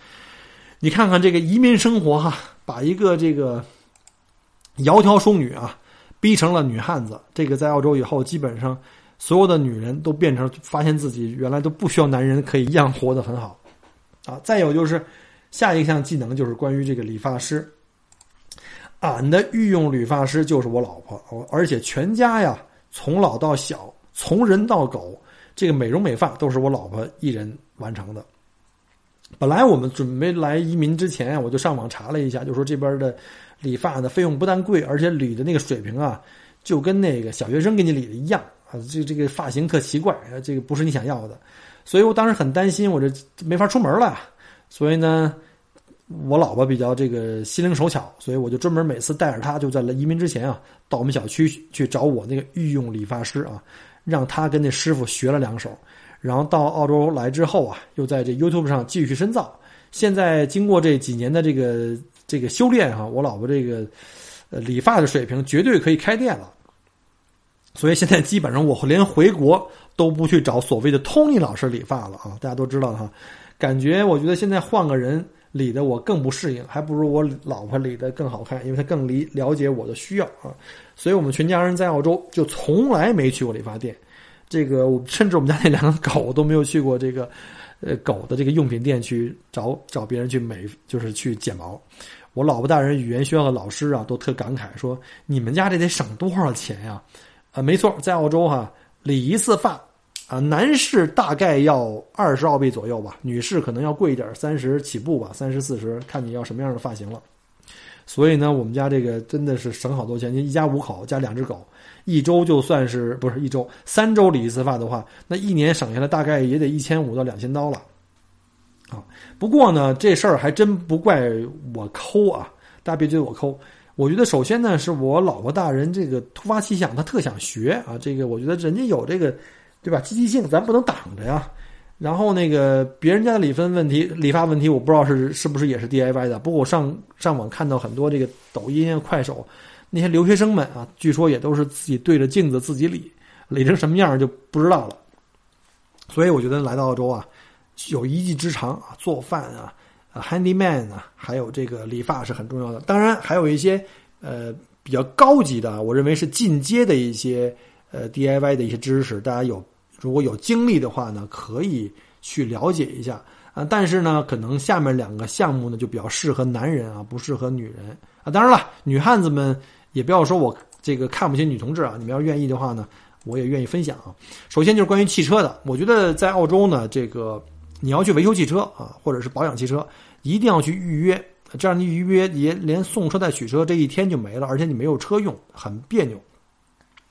[SPEAKER 1] 你看看这个移民生活哈，把一个这个窈窕淑女啊。逼成了女汉子，这个在澳洲以后，基本上所有的女人都变成发现自己原来都不需要男人，可以一样活得很好，啊！再有就是下一项技能就是关于这个理发师，俺的御用理发师就是我老婆，而且全家呀，从老到小，从人到狗，这个美容美发都是我老婆一人完成的。本来我们准备来移民之前，我就上网查了一下，就说这边的。理发的费用不但贵，而且理的那个水平啊，就跟那个小学生给你理的一样啊，这这个发型特奇怪，这个不是你想要的，所以我当时很担心，我这没法出门了，所以呢，我老婆比较这个心灵手巧，所以我就专门每次带着她，就在来移民之前啊，到我们小区去找我那个御用理发师啊，让他跟那师傅学了两手。然后到澳洲来之后啊，又在这 YouTube 上继续深造。现在经过这几年的这个这个修炼哈，我老婆这个呃理发的水平绝对可以开店了。所以现在基本上我连回国都不去找所谓的 Tony 老师理发了啊，大家都知道哈。感觉我觉得现在换个人。理的我更不适应，还不如我老婆理的更好看，因为她更理了解我的需要啊。所以我们全家人在澳洲就从来没去过理发店，这个甚至我们家那两个狗都没有去过这个呃狗的这个用品店去找找别人去美，就是去剪毛。我老婆大人语言学校的老师啊都特感慨说：“你们家这得省多少钱呀？”啊，没错，在澳洲哈理一次发。啊，男士大概要二十澳币左右吧，女士可能要贵一点，三十起步吧，三十四十，看你要什么样的发型了。所以呢，我们家这个真的是省好多钱。您一家五口加两只狗，一周就算是不是一周，三周理一次发的话，那一年省下来大概也得一千五到两千刀了。啊，不过呢，这事儿还真不怪我抠啊，大家别觉得我抠。我觉得首先呢，是我老婆大人这个突发奇想，她特想学啊。这个我觉得人家有这个。对吧？积极性咱不能挡着呀。然后那个别人家的理分问题、理发问题，我不知道是是不是也是 DIY 的。不过我上上网看到很多这个抖音啊、快手那些留学生们啊，据说也都是自己对着镜子自己理，理成什么样就不知道了。所以我觉得来到澳洲啊，有一技之长啊，做饭啊、啊 handyman 啊，还有这个理发是很重要的。当然还有一些呃比较高级的，我认为是进阶的一些呃 DIY 的一些知识，大家有。如果有精力的话呢，可以去了解一下啊。但是呢，可能下面两个项目呢就比较适合男人啊，不适合女人啊。当然了，女汉子们也不要说我这个看不起女同志啊。你们要愿意的话呢，我也愿意分享啊。首先就是关于汽车的，我觉得在澳洲呢，这个你要去维修汽车啊，或者是保养汽车，一定要去预约。这样你预约也连送车带取车这一天就没了，而且你没有车用，很别扭。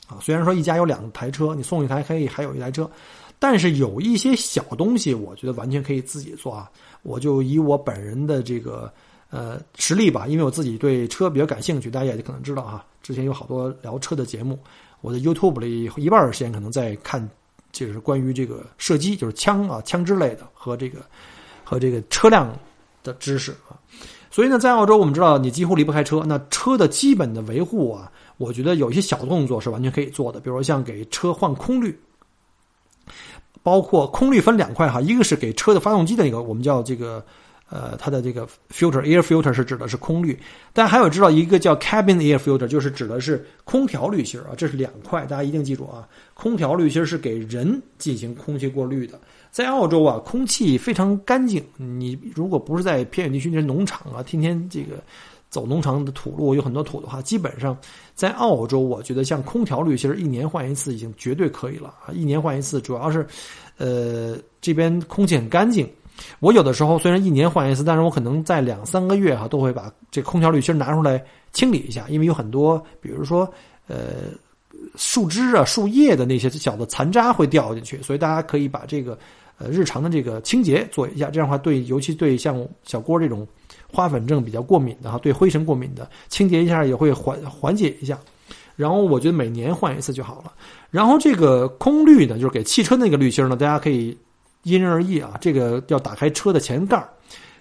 [SPEAKER 1] 啊，虽然说一家有两台车，你送一台可以还有一台车，但是有一些小东西，我觉得完全可以自己做啊。我就以我本人的这个呃实力吧，因为我自己对车比较感兴趣，大家也可能知道哈。之前有好多聊车的节目，我的 YouTube 里一半时间可能在看，就是关于这个射击，就是枪啊、枪支类的和这个和这个车辆的知识啊。所以呢，在澳洲我们知道你几乎离不开车，那车的基本的维护啊。我觉得有一些小动作是完全可以做的，比如说像给车换空滤，包括空滤分两块哈，一个是给车的发动机的那个，我们叫这个呃它的这个 filter air filter 是指的是空滤，但还有知道一个叫 cabin air filter 就是指的是空调滤芯啊，这是两块，大家一定记住啊，空调滤芯是给人进行空气过滤的，在澳洲啊，空气非常干净，你如果不是在偏远地区那些农场啊，天天这个。走农场的土路有很多土的话，基本上在澳洲，我觉得像空调滤芯一年换一次已经绝对可以了啊！一年换一次，主要是，呃，这边空气很干净。我有的时候虽然一年换一次，但是我可能在两三个月哈都会把这空调滤芯拿出来清理一下，因为有很多，比如说呃树枝啊、树叶的那些小的残渣会掉进去，所以大家可以把这个呃日常的这个清洁做一下，这样的话对，尤其对像小郭这种。花粉症比较过敏的哈，对灰尘过敏的，清洁一下也会缓缓解一下。然后我觉得每年换一次就好了。然后这个空滤呢，就是给汽车那个滤芯呢，大家可以因人而异啊。这个要打开车的前盖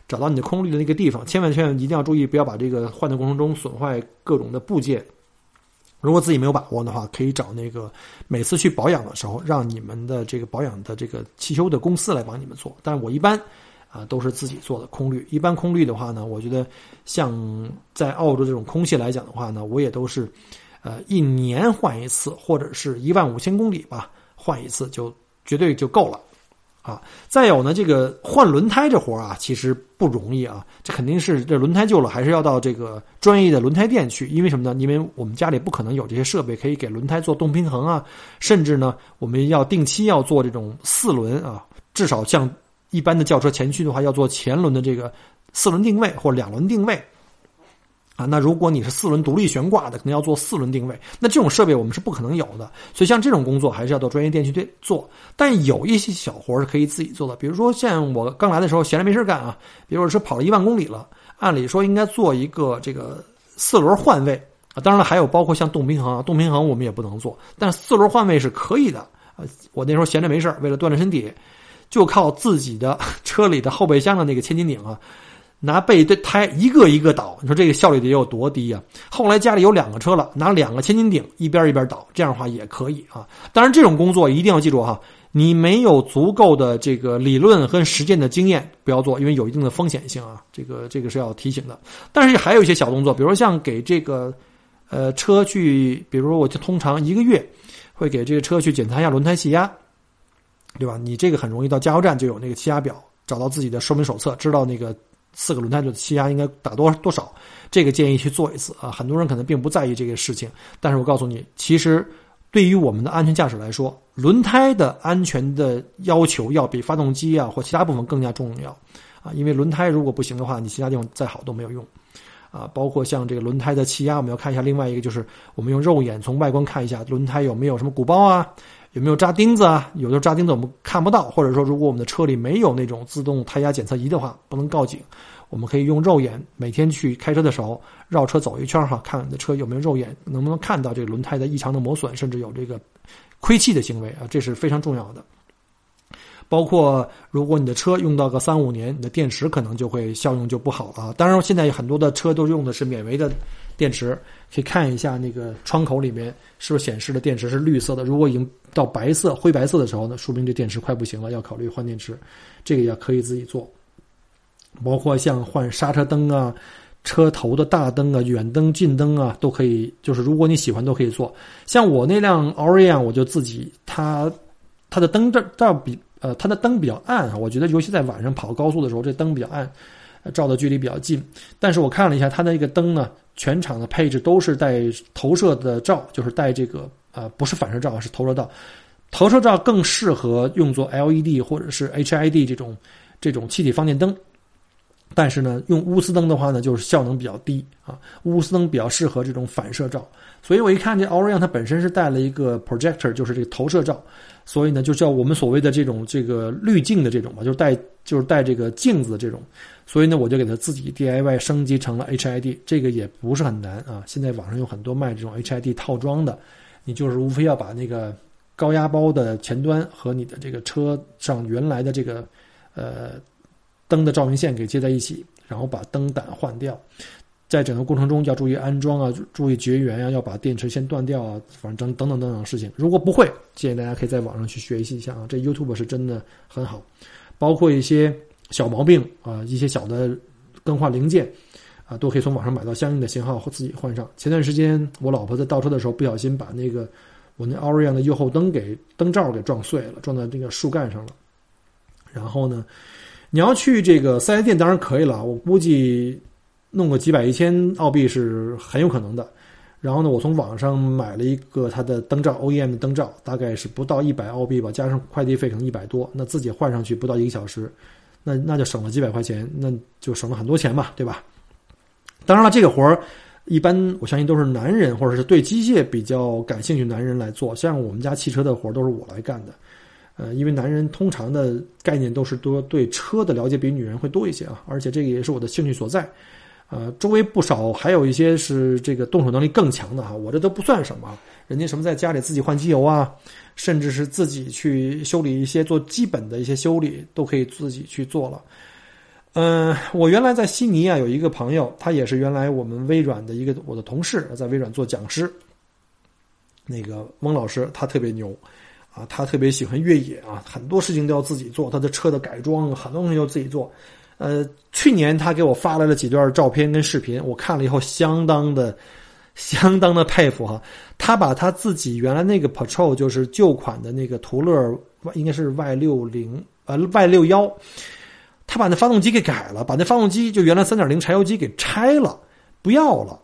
[SPEAKER 1] 找到你的空滤的那个地方，千万千万一定要注意，不要把这个换的过程中损坏各种的部件。如果自己没有把握的话，可以找那个每次去保养的时候，让你们的这个保养的这个汽修的公司来帮你们做。但我一般。啊，都是自己做的空滤。一般空滤的话呢，我觉得像在澳洲这种空气来讲的话呢，我也都是，呃，一年换一次，或者是一万五千公里吧，换一次就绝对就够了。啊，再有呢，这个换轮胎这活啊，其实不容易啊。这肯定是这轮胎旧了，还是要到这个专业的轮胎店去。因为什么呢？因为我们家里不可能有这些设备可以给轮胎做动平衡啊。甚至呢，我们要定期要做这种四轮啊，至少像。一般的轿车前驱的话，要做前轮的这个四轮定位或两轮定位，啊，那如果你是四轮独立悬挂的，可能要做四轮定位。那这种设备我们是不可能有的，所以像这种工作还是要到专业店去做。但有一些小活是可以自己做的，比如说像我刚来的时候闲着没事干啊，比如说跑了一万公里了按理说应该做一个这个四轮换位啊。当然了，还有包括像动平衡，动平衡我们也不能做，但四轮换位是可以的。呃，我那时候闲着没事为了锻炼身体，就靠自己的 *laughs* 车里的后备箱的那个千斤顶啊。拿备胎一个一个倒，你说这个效率得有多低啊？后来家里有两个车了，拿两个千斤顶一边一边倒，这样的话也可以啊。当然，这种工作一定要记住哈，你没有足够的这个理论和实践的经验，不要做，因为有一定的风险性啊。这个这个是要提醒的。但是还有一些小动作，比如说像给这个呃车去，比如说我就通常一个月会给这个车去检查一下轮胎气压，对吧？你这个很容易到加油站就有那个气压表，找到自己的说明手册，知道那个。四个轮胎的气压应该打多多少？这个建议去做一次啊。很多人可能并不在意这个事情，但是我告诉你，其实对于我们的安全驾驶来说，轮胎的安全的要求要比发动机啊或其他部分更加重要啊。因为轮胎如果不行的话，你其他地方再好都没有用啊。包括像这个轮胎的气压，我们要看一下。另外一个就是我们用肉眼从外观看一下轮胎有没有什么鼓包啊。有没有扎钉子啊？有的扎钉子我们看不到，或者说如果我们的车里没有那种自动胎压检测仪的话，不能报警。我们可以用肉眼每天去开车的时候绕车走一圈哈，看你的车有没有肉眼能不能看到这个轮胎的异常的磨损，甚至有这个亏气的行为啊，这是非常重要的。包括如果你的车用到个三五年，你的电池可能就会效用就不好了。当然，现在很多的车都用的是免维的电池，可以看一下那个窗口里面是不是显示的电池是绿色的。如果已经到白色、灰白色的时候呢，说明这电池快不行了，要考虑换电池。这个也可以自己做。包括像换刹车灯啊、车头的大灯啊、远灯、近灯啊，都可以。就是如果你喜欢，都可以做。像我那辆 Orion，我就自己它它的灯这照比。呃，它的灯比较暗，我觉得尤其在晚上跑高速的时候，这灯比较暗，照的距离比较近。但是我看了一下它的一个灯呢，全场的配置都是带投射的照，就是带这个呃不是反射照，是投射罩。投射照更适合用作 LED 或者是 HID 这种这种气体放电灯。但是呢，用钨丝灯的话呢，就是效能比较低啊。钨丝灯比较适合这种反射照，所以我一看这 Orion 它本身是带了一个 projector，就是这个投射照，所以呢就叫我们所谓的这种这个滤镜的这种吧，就是带就是带这个镜子的这种，所以呢我就给它自己 DIY 升级成了 HID，这个也不是很难啊。现在网上有很多卖这种 HID 套装的，你就是无非要把那个高压包的前端和你的这个车上原来的这个呃。灯的照明线给接在一起，然后把灯胆换掉，在整个过程中要注意安装啊，注意绝缘啊，要把电池先断掉啊，反正等等等等事情。如果不会，建议大家可以在网上去学习一下啊，这 YouTube 是真的很好，包括一些小毛病啊，一些小的更换零件啊，都可以从网上买到相应的型号或自己换上。前段时间我老婆在倒车的时候不小心把那个我那 Orion 的右后灯给灯罩给撞碎了，撞在这个树干上了，然后呢。你要去这个四 S 店当然可以了，我估计弄个几百一千澳币是很有可能的。然后呢，我从网上买了一个它的灯罩，OEM 的灯罩，大概是不到一百澳币吧，加上快递费可能一百多。那自己换上去不到一个小时，那那就省了几百块钱，那就省了很多钱嘛，对吧？当然了，这个活儿一般我相信都是男人或者是对机械比较感兴趣男人来做，像我们家汽车的活儿都是我来干的。呃，因为男人通常的概念都是多对车的了解比女人会多一些啊，而且这个也是我的兴趣所在。呃，周围不少还有一些是这个动手能力更强的哈，我这都不算什么，人家什么在家里自己换机油啊，甚至是自己去修理一些做基本的一些修理都可以自己去做了。嗯，我原来在悉尼啊有一个朋友，他也是原来我们微软的一个我的同事，在微软做讲师。那个翁老师他特别牛。啊，他特别喜欢越野啊，很多事情都要自己做，他的车的改装很多东西要自己做。呃，去年他给我发来了几段照片跟视频，我看了以后相当的、相当的佩服哈。他把他自己原来那个 Patrol 就是旧款的那个途乐，应该是 Y 六零呃 Y 六幺，他把那发动机给改了，把那发动机就原来三点零柴油机给拆了，不要了，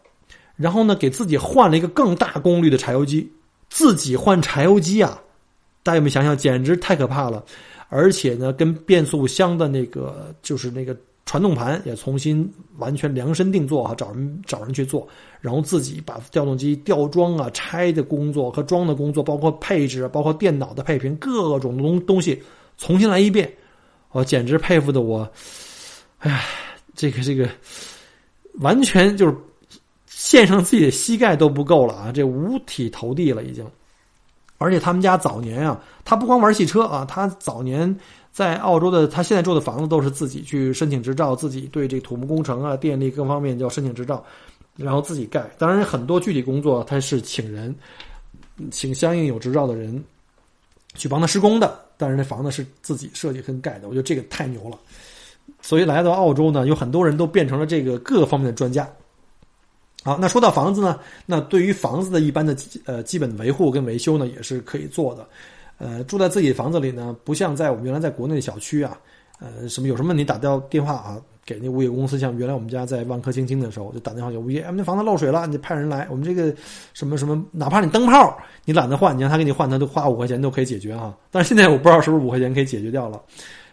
[SPEAKER 1] 然后呢给自己换了一个更大功率的柴油机，自己换柴油机啊。大家有没有想想，简直太可怕了！而且呢，跟变速箱的那个就是那个传动盘也重新完全量身定做啊，找人找人去做，然后自己把调动机吊装啊、拆的工作和装的工作，包括配置、包括电脑的配平，各种东东西重新来一遍，我简直佩服的我，哎呀，这个这个完全就是献上自己的膝盖都不够了啊！这五体投地了已经。而且他们家早年啊，他不光玩汽车啊，他早年在澳洲的，他现在住的房子都是自己去申请执照，自己对这土木工程啊、电力各方面要申请执照，然后自己盖。当然，很多具体工作他是请人，请相应有执照的人去帮他施工的。但是那房子是自己设计跟盖的，我觉得这个太牛了。所以来到澳洲呢，有很多人都变成了这个各方面的专家。好，那说到房子呢，那对于房子的一般的呃基本维护跟维修呢，也是可以做的。呃，住在自己房子里呢，不像在我们原来在国内的小区啊，呃，什么有什么问题打掉电话啊，给那物业公司。像原来我们家在万科京津的时候，就打电话给物业，哎，那房子漏水了，你派人来。我们这个什么什么，哪怕你灯泡你懒得换，你让他给你换，他都花五块钱都可以解决哈。但是现在我不知道是不是五块钱可以解决掉了。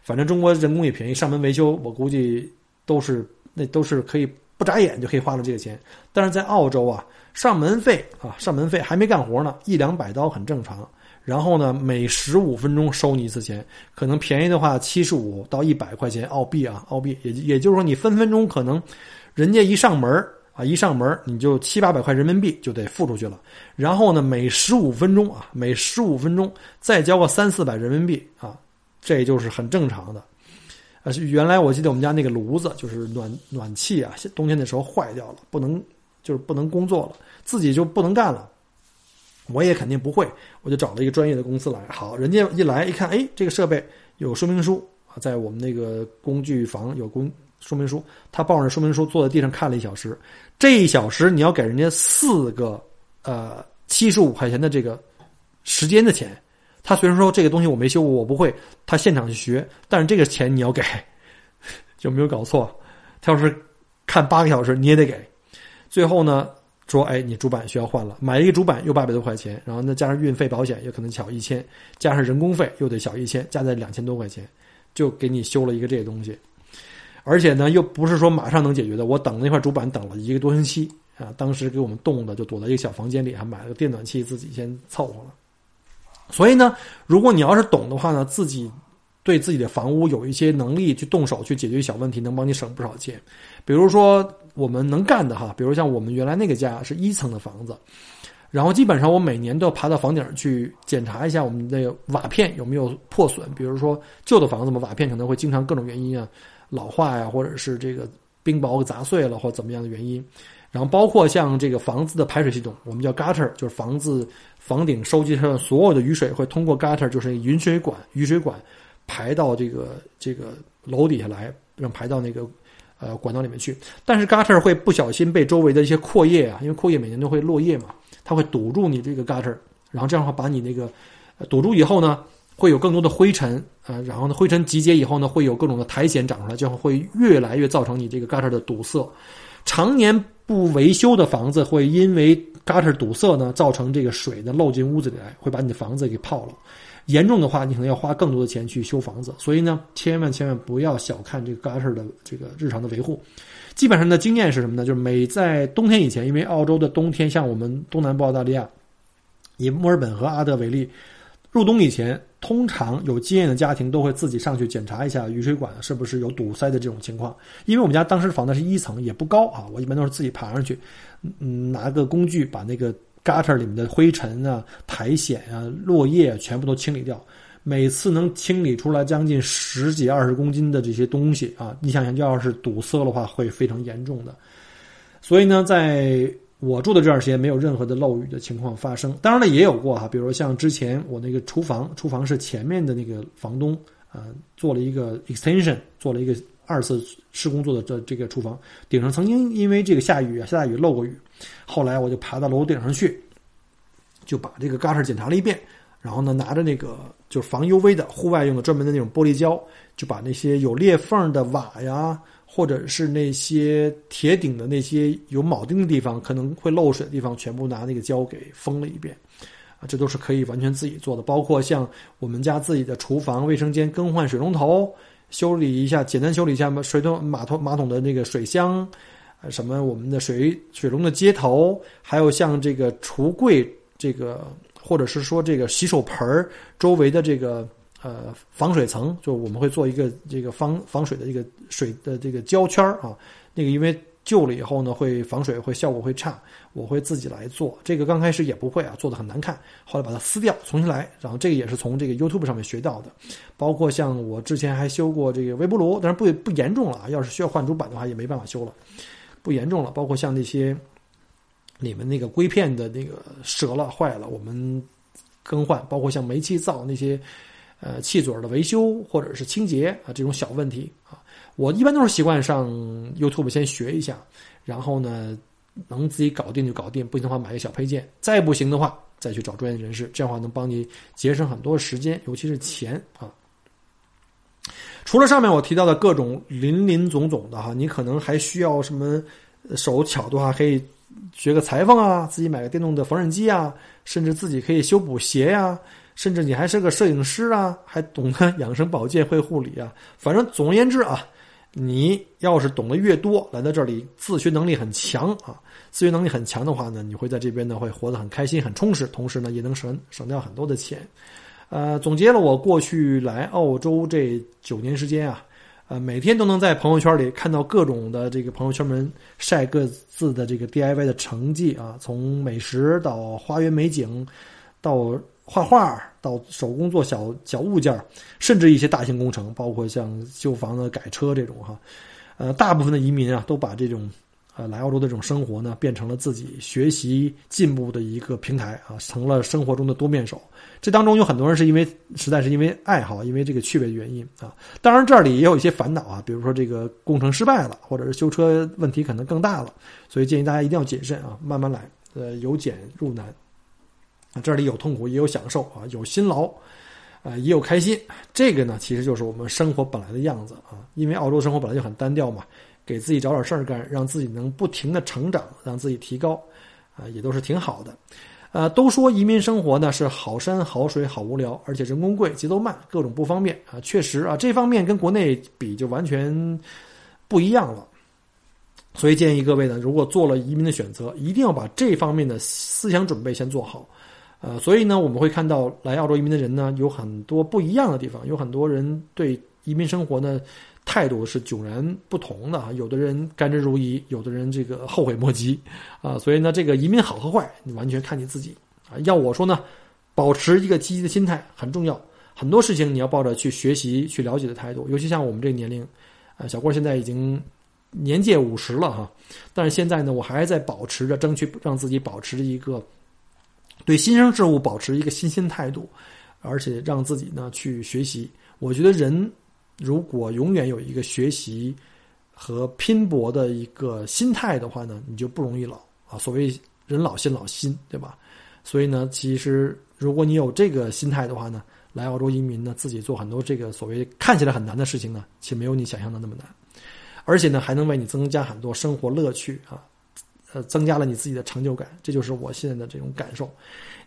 [SPEAKER 1] 反正中国人工也便宜，上门维修我估计都是那都是可以。不眨眼就可以花了这个钱，但是在澳洲啊，上门费啊，上门费还没干活呢，一两百刀很正常。然后呢，每十五分钟收你一次钱，可能便宜的话七十五到一百块钱澳币啊，澳币也也就是说你分分钟可能，人家一上门啊，一上门你就七八百块人民币就得付出去了。然后呢，每十五分钟啊，每十五分钟再交个三四百人民币啊，这就是很正常的。啊，原来我记得我们家那个炉子就是暖暖气啊，冬天的时候坏掉了，不能就是不能工作了，自己就不能干了。我也肯定不会，我就找了一个专业的公司来。好，人家一来一看，哎，这个设备有说明书啊，在我们那个工具房有工说明书，他抱着说明书坐在地上看了一小时，这一小时你要给人家四个呃七十五块钱的这个时间的钱。他虽然说这个东西我没修过，我不会，他现场去学，但是这个钱你要给，*laughs* 有没有搞错？他要是看八个小时，你也得给。最后呢，说哎，你主板需要换了，买一个主板又八百多块钱，然后呢加上运费、保险，也可能小一千，加上人工费又得小一千，加在两千多块钱，就给你修了一个这个东西。而且呢，又不是说马上能解决的，我等那块主板等了一个多星期啊，当时给我们冻的，就躲在一个小房间里，还买了个电暖气，自己先凑合了。所以呢，如果你要是懂的话呢，自己对自己的房屋有一些能力去动手去解决小问题，能帮你省不少钱。比如说我们能干的哈，比如像我们原来那个家是一层的房子，然后基本上我每年都要爬到房顶去检查一下我们的瓦片有没有破损。比如说旧的房子嘛，瓦片可能会经常各种原因啊老化呀，或者是这个冰雹给砸碎了或怎么样的原因。然后包括像这个房子的排水系统，我们叫 gutter，就是房子房顶收集上所有的雨水会通过 gutter，就是雨水管，雨水管排到这个这个楼底下来，让排到那个呃管道里面去。但是 gutter 会不小心被周围的一些阔叶啊，因为阔叶每年都会落叶嘛，它会堵住你这个 gutter，然后这样的话把你那个堵住以后呢，会有更多的灰尘啊，然后呢灰尘集结以后呢，会有各种的苔藓长出来，就会越来越造成你这个 gutter 的堵塞，常年。不维修的房子会因为 gutter 堵塞呢，造成这个水呢漏进屋子里来，会把你的房子给泡了。严重的话，你可能要花更多的钱去修房子。所以呢，千万千万不要小看这个 gutter 的这个日常的维护。基本上的经验是什么呢？就是每在冬天以前，因为澳洲的冬天像我们东南部澳大利亚，以墨尔本和阿德为例。入冬以前，通常有经验的家庭都会自己上去检查一下雨水管是不是有堵塞的这种情况。因为我们家当时房子是一层，也不高啊，我一般都是自己爬上去，嗯，拿个工具把那个 gutter 里面的灰尘啊、苔藓啊、落叶全部都清理掉。每次能清理出来将近十几二十公斤的这些东西啊，你想想，要是堵塞的话，会非常严重的。所以呢，在我住的这段时间没有任何的漏雨的情况发生，当然了也有过哈，比如像之前我那个厨房，厨房是前面的那个房东啊做了一个 extension，做了一个二次施工做的这这个厨房顶上曾经因为这个下雨啊下大雨漏过雨，后来我就爬到楼顶上去，就把这个 gutter 检查了一遍，然后呢拿着那个就是防 UV 的户外用的专门的那种玻璃胶，就把那些有裂缝的瓦呀。或者是那些铁顶的那些有铆钉的地方，可能会漏水的地方，全部拿那个胶给封了一遍，啊，这都是可以完全自己做的。包括像我们家自己的厨房、卫生间更换水龙头，修理一下，简单修理一下水桶、马桶、马桶的那个水箱，什么我们的水水龙的接头，还有像这个橱柜这个，或者是说这个洗手盆周围的这个。呃，防水层就我们会做一个这个防防水的这个水的这个胶圈啊，那个因为旧了以后呢，会防水，会效果会差，我会自己来做。这个刚开始也不会啊，做的很难看，后来把它撕掉，重新来。然后这个也是从这个 YouTube 上面学到的。包括像我之前还修过这个微波炉，但是不不严重了啊。要是需要换主板的话，也没办法修了，不严重了。包括像那些你们那个硅片的那个折了坏了，我们更换。包括像煤气灶那些呃气嘴的维修或者是清洁啊这种小问题啊。我一般都是习惯上 YouTube 先学一下，然后呢，能自己搞定就搞定，不行的话买个小配件，再不行的话再去找专业人士，这样的话能帮你节省很多时间，尤其是钱啊。除了上面我提到的各种林林总总的哈，你可能还需要什么手巧的话，可以学个裁缝啊，自己买个电动的缝纫机啊，甚至自己可以修补鞋呀。甚至你还是个摄影师啊，还懂得养生保健、会护理啊。反正总而言之啊。你要是懂得越多，来到这里自学能力很强啊，自学能力很强的话呢，你会在这边呢会活得很开心、很充实，同时呢也能省省掉很多的钱。呃，总结了我过去来澳洲这九年时间啊，呃，每天都能在朋友圈里看到各种的这个朋友圈们晒各自的这个 DIY 的成绩啊，从美食到花园美景，到。画画到手工做小小物件甚至一些大型工程，包括像修房子、改车这种哈，呃，大部分的移民啊，都把这种呃来澳洲的这种生活呢，变成了自己学习进步的一个平台啊，成了生活中的多面手。这当中有很多人是因为实在是因为爱好，因为这个趣味的原因啊。当然这里也有一些烦恼啊，比如说这个工程失败了，或者是修车问题可能更大了，所以建议大家一定要谨慎啊，慢慢来，呃，由简入难。这里有痛苦，也有享受啊，有辛劳，啊，也有开心。这个呢，其实就是我们生活本来的样子啊。因为澳洲生活本来就很单调嘛，给自己找点事儿干，让自己能不停的成长，让自己提高，啊，也都是挺好的。呃，都说移民生活呢是好山好水好无聊，而且人工贵，节奏慢，各种不方便啊。确实啊，这方面跟国内比就完全不一样了。所以建议各位呢，如果做了移民的选择，一定要把这方面的思想准备先做好。呃，所以呢，我们会看到来澳洲移民的人呢，有很多不一样的地方。有很多人对移民生活呢态度是迥然不同的啊。有的人甘之如饴，有的人这个后悔莫及啊。所以呢，这个移民好和坏，你完全看你自己啊。要我说呢，保持一个积极的心态很重要。很多事情你要抱着去学习、去了解的态度。尤其像我们这个年龄，啊，小郭现在已经年届五十了哈，但是现在呢，我还在保持着，争取让自己保持一个。对新生事物保持一个新鲜态度，而且让自己呢去学习。我觉得人如果永远有一个学习和拼搏的一个心态的话呢，你就不容易老啊。所谓人老心老心，对吧？所以呢，其实如果你有这个心态的话呢，来澳洲移民呢，自己做很多这个所谓看起来很难的事情呢，其实没有你想象的那么难，而且呢，还能为你增加很多生活乐趣啊。呃，增加了你自己的成就感，这就是我现在的这种感受。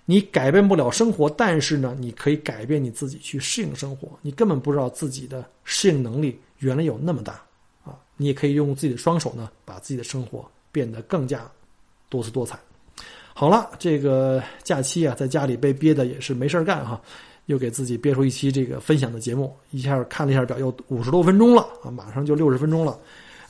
[SPEAKER 1] 你改变不了生活，但是呢，你可以改变你自己去适应生活。你根本不知道自己的适应能力原来有那么大啊！你也可以用自己的双手呢，把自己的生活变得更加多姿多彩。好了，这个假期啊，在家里被憋的也是没事干哈，又给自己憋出一期这个分享的节目。一下看了一下表，又五十多分钟了啊，马上就六十分钟了。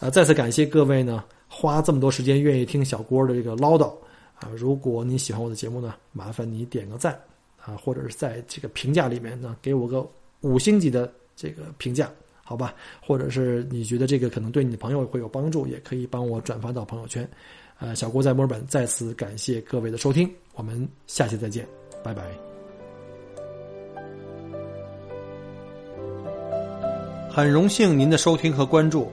[SPEAKER 1] 呃，再次感谢各位呢。花这么多时间愿意听小郭的这个唠叨啊！如果你喜欢我的节目呢，麻烦你点个赞啊，或者是在这个评价里面呢给我个五星级的这个评价，好吧？或者是你觉得这个可能对你的朋友会有帮助，也可以帮我转发到朋友圈。呃，小郭在墨尔本再次感谢各位的收听，我们下期再见，拜拜。很荣幸您的收听和关注，